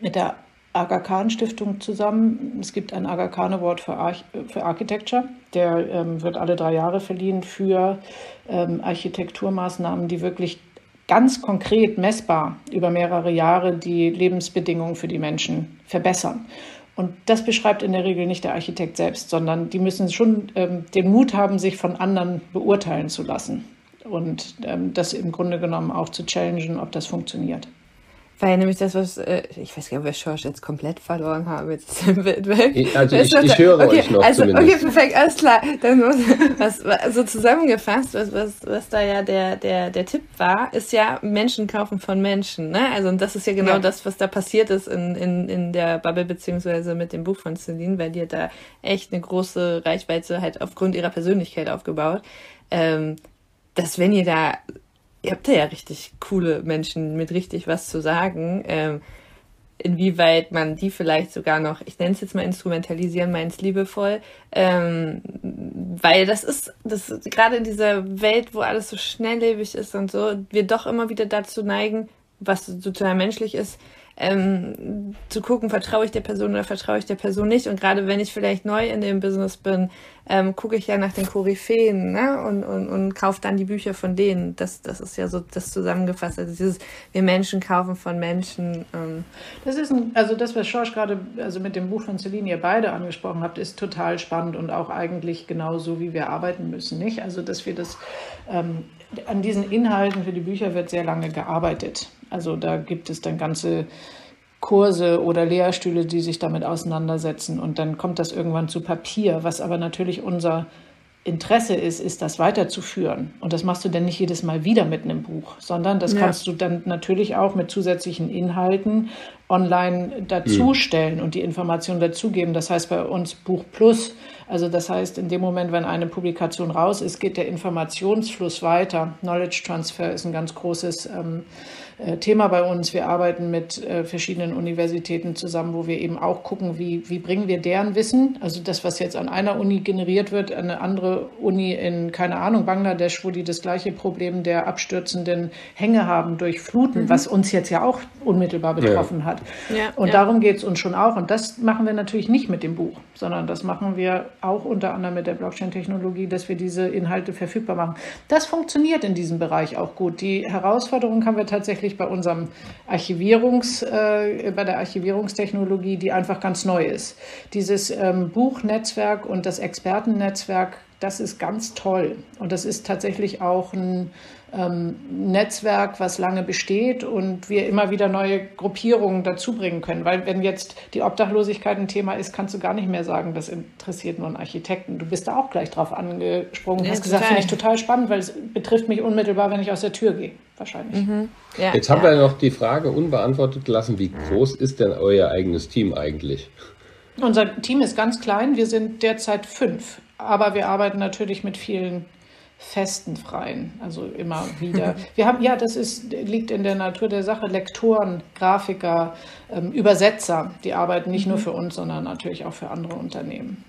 mit der Aga Khan Stiftung zusammen. Es gibt ein Aga Khan Award für, Arch für Architecture. Der ähm, wird alle drei Jahre verliehen für ähm, Architekturmaßnahmen, die wirklich ganz konkret messbar über mehrere Jahre die Lebensbedingungen für die Menschen verbessern. Und das beschreibt in der Regel nicht der Architekt selbst, sondern die müssen schon ähm, den Mut haben, sich von anderen beurteilen zu lassen und ähm, das im Grunde genommen auch zu challengen, ob das funktioniert. Weil nämlich das, was, äh, ich weiß gar nicht, ob wir Schorsch jetzt komplett verloren haben, jetzt sind wir weg. Ich, also ich, ich, höre okay, euch noch also, zumindest. Okay, perfekt, alles klar. Dann muss, was, also zusammengefasst, was, was, was da ja der, der, der Tipp war, ist ja Menschen kaufen von Menschen. Ne? Also und das ist ja genau ja. das, was da passiert ist in, in, in der Bubble beziehungsweise mit dem Buch von Celine, weil die hat da echt eine große Reichweite halt aufgrund ihrer Persönlichkeit aufgebaut. Ähm, dass wenn ihr da ihr habt ja richtig coole Menschen mit richtig was zu sagen. Ähm, inwieweit man die vielleicht sogar noch, ich nenne es jetzt mal instrumentalisieren, meins liebevoll, ähm, weil das ist, das gerade in dieser Welt, wo alles so schnelllebig ist und so, wir doch immer wieder dazu neigen, was total menschlich ist, ähm, zu gucken, vertraue ich der Person oder vertraue ich der Person nicht. Und gerade wenn ich vielleicht neu in dem Business bin, ähm, gucke ich ja nach den Koryphäen ne? und, und, und kaufe dann die Bücher von denen. Das, das ist ja so das zusammengefasst. Also dieses, wir Menschen kaufen von Menschen. Ähm. Das ist ein, also das, was Schorsch gerade also mit dem Buch von Celine ihr beide angesprochen habt, ist total spannend und auch eigentlich genau so, wie wir arbeiten müssen. Nicht? Also dass wir das ähm, an diesen Inhalten für die Bücher wird sehr lange gearbeitet. Also da gibt es dann ganze Kurse oder Lehrstühle, die sich damit auseinandersetzen. Und dann kommt das irgendwann zu Papier, was aber natürlich unser Interesse ist, ist das weiterzuführen. Und das machst du dann nicht jedes Mal wieder mit einem Buch, sondern das ja. kannst du dann natürlich auch mit zusätzlichen Inhalten online dazustellen mhm. und die Informationen dazugeben. Das heißt bei uns Buch Plus. Also das heißt, in dem Moment, wenn eine Publikation raus ist, geht der Informationsfluss weiter. Knowledge Transfer ist ein ganz großes ähm, äh, Thema bei uns. Wir arbeiten mit äh, verschiedenen Universitäten zusammen, wo wir eben auch gucken, wie, wie bringen wir deren Wissen, also das, was jetzt an einer Uni generiert wird, an eine andere Uni in, keine Ahnung, Bangladesch, wo die das gleiche Problem der abstürzenden Hänge haben durch Fluten, mhm. was uns jetzt ja auch unmittelbar betroffen ja. hat. Ja, und ja. darum geht es uns schon auch. Und das machen wir natürlich nicht mit dem Buch, sondern das machen wir auch unter anderem mit der Blockchain-Technologie, dass wir diese Inhalte verfügbar machen. Das funktioniert in diesem Bereich auch gut. Die Herausforderung haben wir tatsächlich tatsächlich bei unserem Archivierungs, äh, bei der Archivierungstechnologie, die einfach ganz neu ist. Dieses ähm, Buchnetzwerk und das Expertennetzwerk, das ist ganz toll. Und das ist tatsächlich auch ein ähm, Netzwerk, was lange besteht und wir immer wieder neue Gruppierungen dazu bringen können. Weil wenn jetzt die Obdachlosigkeit ein Thema ist, kannst du gar nicht mehr sagen, das interessiert nur einen Architekten. Du bist da auch gleich drauf angesprungen. Du ja, hast gesagt, finde ich total spannend, weil es betrifft mich unmittelbar, wenn ich aus der Tür gehe. Wahrscheinlich. Mhm. Ja, jetzt haben ja. wir noch die Frage unbeantwortet gelassen, wie groß ist denn euer eigenes Team eigentlich? Unser Team ist ganz klein. Wir sind derzeit fünf. Aber wir arbeiten natürlich mit vielen festen Freien, also immer wieder. Wir haben, ja, das ist, liegt in der Natur der Sache. Lektoren, Grafiker, ähm, Übersetzer, die arbeiten nicht mhm. nur für uns, sondern natürlich auch für andere Unternehmen.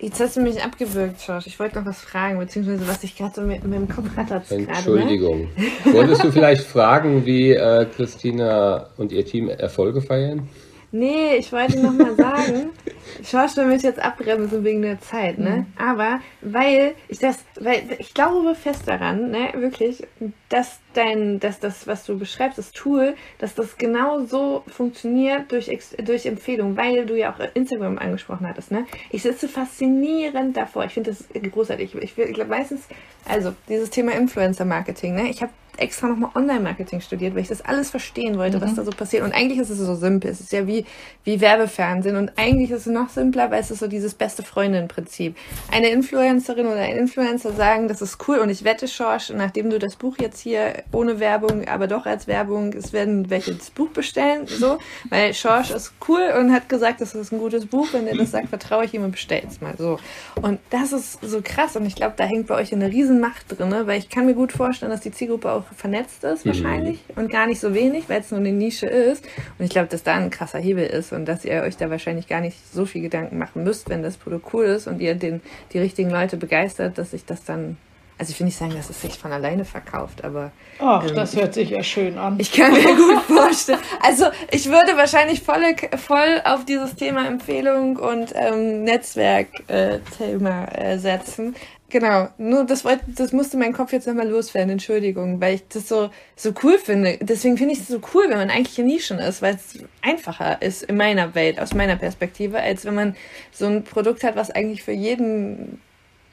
Jetzt hast du mich abgewürgt, Josh. Ich wollte noch was fragen, beziehungsweise was ich gerade so mit, mit dem Kopf hatte. Ne? Entschuldigung. Ne? Wolltest du vielleicht fragen, wie äh, Christina und ihr Team Erfolge feiern? Nee, ich wollte noch mal sagen, Schorsch will mich jetzt abbremsen wegen der Zeit, ne? Mhm. Aber weil ich das, weil ich glaube fest daran, ne, wirklich, dass dein, dass das, was du beschreibst, das Tool, dass das genau so funktioniert durch, durch Empfehlung, weil du ja auch Instagram angesprochen hattest, ne? Ich sitze faszinierend davor. Ich finde das großartig. Ich, ich glaube meistens, also dieses Thema Influencer-Marketing, ne? Ich habe extra nochmal Online-Marketing studiert, weil ich das alles verstehen wollte, mhm. was da so passiert. Und eigentlich ist es so simpel. Es ist ja wie, wie Werbefernsehen. Und eigentlich ist es noch simpler, weil es ist so dieses beste Freundin-Prinzip. Eine Influencerin oder ein Influencer sagen, das ist cool. Und ich wette, Schorsch, nachdem du das Buch jetzt hier ohne Werbung, aber doch als Werbung, es werden welche das Buch bestellen, so. Weil Schorsch ist cool und hat gesagt, das ist ein gutes Buch. Wenn er das sagt, vertraue ich ihm und bestelle es mal so. Und das ist so krass. Und ich glaube, da hängt bei euch eine Riesenmacht drin, ne? weil ich kann mir gut vorstellen, dass die Zielgruppe auch vernetzt ist mhm. wahrscheinlich mhm. und gar nicht so wenig, weil es nur eine Nische ist. Und ich glaube, dass da ein krasser Hebel ist und dass ihr euch da wahrscheinlich gar nicht so viel Gedanken machen müsst, wenn das Produkt cool ist und ihr den, die richtigen Leute begeistert, dass sich das dann Also ich will nicht sagen, dass es sich von alleine verkauft, aber. Ach, ähm, das hört sich ja schön an. Ich kann mir gut vorstellen. Also ich würde wahrscheinlich voll, voll auf dieses Thema Empfehlung und ähm, Netzwerk-Thema äh, äh, setzen. Genau, nur das, wollte, das musste mein Kopf jetzt nochmal loswerden, Entschuldigung, weil ich das so, so cool finde. Deswegen finde ich es so cool, wenn man eigentlich in Nischen ist, weil es einfacher ist in meiner Welt, aus meiner Perspektive, als wenn man so ein Produkt hat, was eigentlich für jeden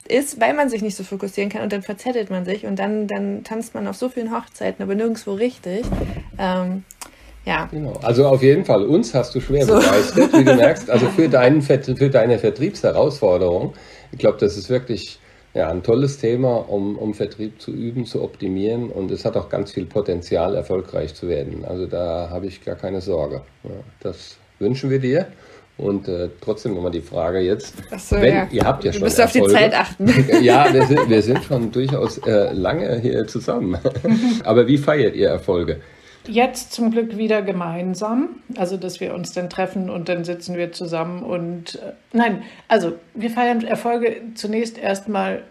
ist, weil man sich nicht so fokussieren kann und dann verzettelt man sich und dann, dann tanzt man auf so vielen Hochzeiten, aber nirgendwo richtig. Ähm, ja. Genau. Also auf jeden Fall, uns hast du schwer so. begeistert, wie du merkst. Also für, deinen, für deine Vertriebsherausforderung. Ich glaube, das ist wirklich ja, ein tolles Thema, um, um Vertrieb zu üben, zu optimieren und es hat auch ganz viel Potenzial, erfolgreich zu werden. Also da habe ich gar keine Sorge. Ja, das wünschen wir dir. Und äh, trotzdem nochmal die Frage jetzt. Ach so, wenn, ja. Ihr habt ja schon. Du musst auf die Zeit achten. ja, wir sind, wir sind schon durchaus äh, lange hier zusammen. Aber wie feiert ihr Erfolge? Jetzt zum Glück wieder gemeinsam, also dass wir uns dann treffen und dann sitzen wir zusammen und äh, nein, also wir feiern Erfolge zunächst erstmal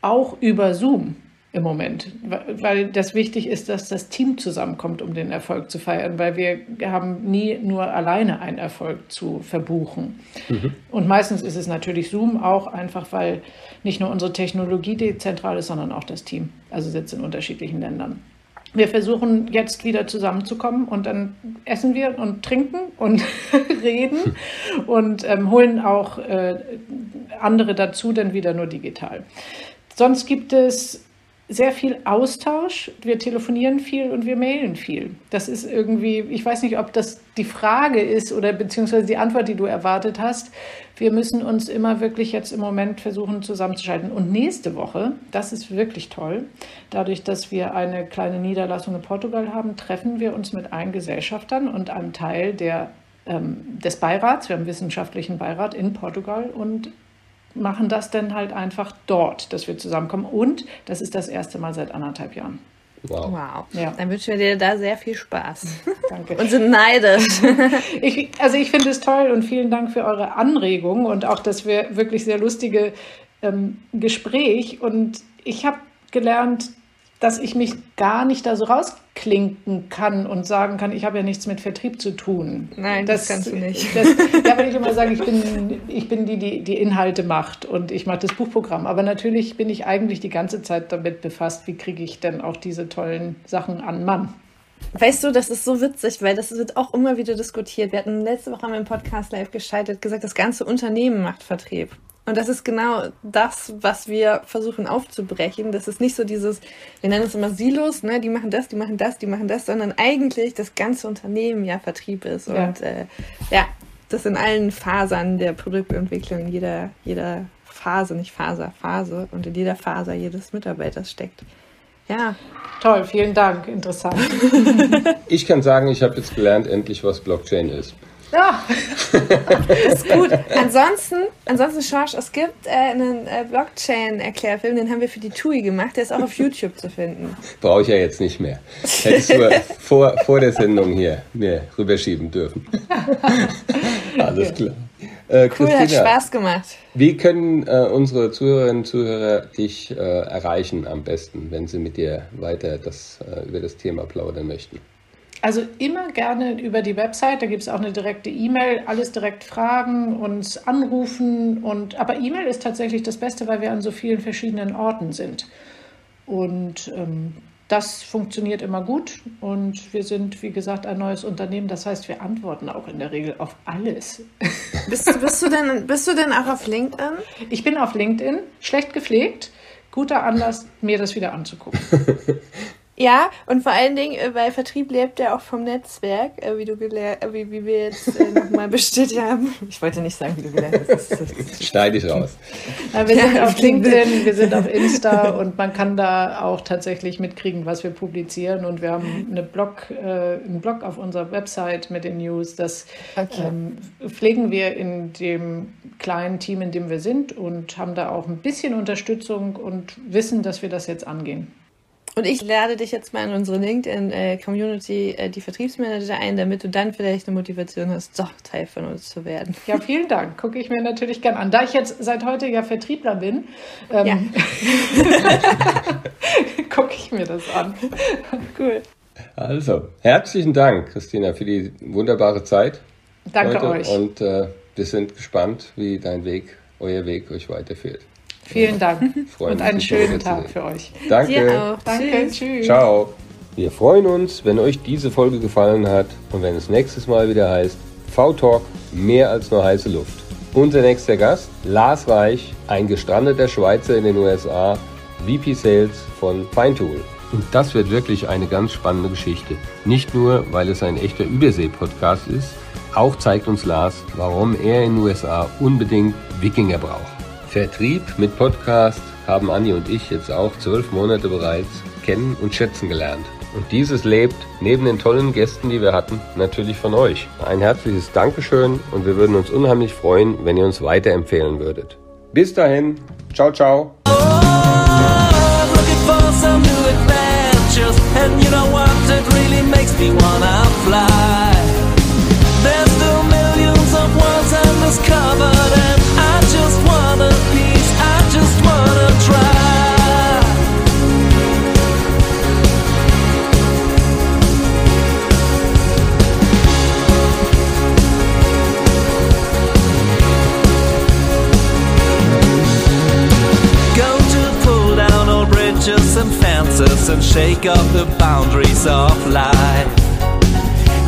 auch über Zoom im Moment, weil das wichtig ist, dass das Team zusammenkommt, um den Erfolg zu feiern, weil wir haben nie nur alleine einen Erfolg zu verbuchen. Mhm. Und meistens ist es natürlich Zoom auch einfach, weil nicht nur unsere Technologie dezentral ist, sondern auch das Team, also sitzt in unterschiedlichen Ländern. Wir versuchen jetzt wieder zusammenzukommen und dann essen wir und trinken und reden und ähm, holen auch äh, andere dazu, dann wieder nur digital. Sonst gibt es sehr viel Austausch. Wir telefonieren viel und wir mailen viel. Das ist irgendwie, ich weiß nicht, ob das die Frage ist oder beziehungsweise die Antwort, die du erwartet hast. Wir müssen uns immer wirklich jetzt im Moment versuchen zusammenzuschalten. Und nächste Woche, das ist wirklich toll, dadurch, dass wir eine kleine Niederlassung in Portugal haben, treffen wir uns mit allen Gesellschaftern und einem Teil der ähm, des Beirats. Wir haben einen wissenschaftlichen Beirat in Portugal und machen das dann halt einfach dort, dass wir zusammenkommen. Und das ist das erste Mal seit anderthalb Jahren. Wow. wow. Ja. Dann wünschen wir dir da sehr viel Spaß. Danke. Und sind neidisch. ich, also ich finde es toll und vielen Dank für eure Anregungen und auch, dass wir wirklich sehr lustige ähm, Gespräch und ich habe gelernt, dass ich mich gar nicht da so rausklinken kann und sagen kann, ich habe ja nichts mit Vertrieb zu tun. Nein, das, das kannst du nicht. Das, da würde ich immer sagen, ich bin, ich bin die, die die Inhalte macht und ich mache das Buchprogramm. Aber natürlich bin ich eigentlich die ganze Zeit damit befasst, wie kriege ich denn auch diese tollen Sachen an Mann. Weißt du, das ist so witzig, weil das wird auch immer wieder diskutiert. Wir hatten letzte Woche haben wir im Podcast live gescheitert, gesagt, das ganze Unternehmen macht Vertrieb. Und das ist genau das, was wir versuchen aufzubrechen. Das ist nicht so dieses, wir nennen es immer Silos, ne? die machen das, die machen das, die machen das, sondern eigentlich das ganze Unternehmen ja Vertrieb ist. Ja. Und äh, ja, das in allen Fasern der Produktentwicklung, in jeder, jeder Phase, nicht Faser, Phase und in jeder Faser jedes Mitarbeiters steckt. Ja. Toll, vielen Dank, interessant. ich kann sagen, ich habe jetzt gelernt endlich, was Blockchain ist. Ja, ist gut. Ansonsten, ansonsten, Schorsch, es gibt äh, einen äh, Blockchain-Erklärfilm, den haben wir für die TUI gemacht, der ist auch auf YouTube zu finden. Brauche ich ja jetzt nicht mehr. Hättest du vor, vor der Sendung hier mir rüberschieben dürfen. Alles klar. Äh, cool, hat Spaß gemacht. Wie können äh, unsere Zuhörerinnen und Zuhörer dich äh, erreichen am besten, wenn sie mit dir weiter das, äh, über das Thema plaudern möchten? Also immer gerne über die Website, da gibt es auch eine direkte E-Mail, alles direkt fragen, uns anrufen. Und, aber E-Mail ist tatsächlich das Beste, weil wir an so vielen verschiedenen Orten sind. Und ähm, das funktioniert immer gut. Und wir sind, wie gesagt, ein neues Unternehmen. Das heißt, wir antworten auch in der Regel auf alles. Bist, bist, du, denn, bist du denn auch auf LinkedIn? Ich bin auf LinkedIn, schlecht gepflegt. Guter Anlass, mir das wieder anzugucken. Ja, und vor allen Dingen, äh, weil Vertrieb lebt ja auch vom Netzwerk, äh, wie du gelernt, äh, wie, wie wir jetzt nochmal bestätigt haben. Ich wollte nicht sagen, wie du gelernt hast. Schneide ich raus. Ja, wir sind auf LinkedIn, wir sind auf Insta und man kann da auch tatsächlich mitkriegen, was wir publizieren. Und wir haben eine Blog, äh, einen Blog auf unserer Website mit den News. Das okay. ähm, pflegen wir in dem kleinen Team, in dem wir sind und haben da auch ein bisschen Unterstützung und wissen, dass wir das jetzt angehen. Und ich lade dich jetzt mal in unsere LinkedIn-Community, äh, die Vertriebsmanager ein, damit du dann vielleicht eine Motivation hast, doch Teil von uns zu werden. Ja, vielen Dank. Gucke ich mir natürlich gern an. Da ich jetzt seit heute ja Vertriebler bin, ähm, ja. gucke ich mir das an. cool. Also, herzlichen Dank, Christina, für die wunderbare Zeit. Danke heute. euch. Und äh, wir sind gespannt, wie dein Weg, euer Weg euch weiterführt. Vielen Dank und einen schönen Tag für euch. Danke. Danke. Tschüss. Ciao. Wir freuen uns, wenn euch diese Folge gefallen hat und wenn es nächstes Mal wieder heißt V-Talk mehr als nur heiße Luft. Unser nächster Gast, Lars Reich, ein gestrandeter Schweizer in den USA, VP Sales von Feintool. Und das wird wirklich eine ganz spannende Geschichte. Nicht nur, weil es ein echter Übersee-Podcast ist, auch zeigt uns Lars, warum er in den USA unbedingt Wikinger braucht. Vertrieb mit Podcast haben Anni und ich jetzt auch zwölf Monate bereits kennen und schätzen gelernt. Und dieses lebt neben den tollen Gästen, die wir hatten, natürlich von euch. Ein herzliches Dankeschön und wir würden uns unheimlich freuen, wenn ihr uns weiterempfehlen würdet. Bis dahin, ciao, ciao. Oh, shake up the boundaries of life.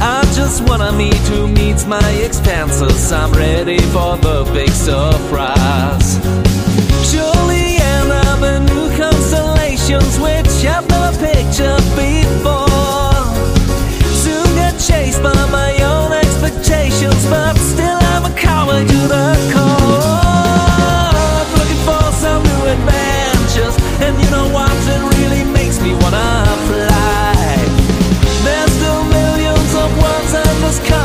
I just wanna meet who meets my expenses. I'm ready for the big surprise. Surely end up in new constellations, which I've never pictured before. Soon get chased by my own expectations, but still I'm a coward to the core. Looking for some new adventures, and you know why. just come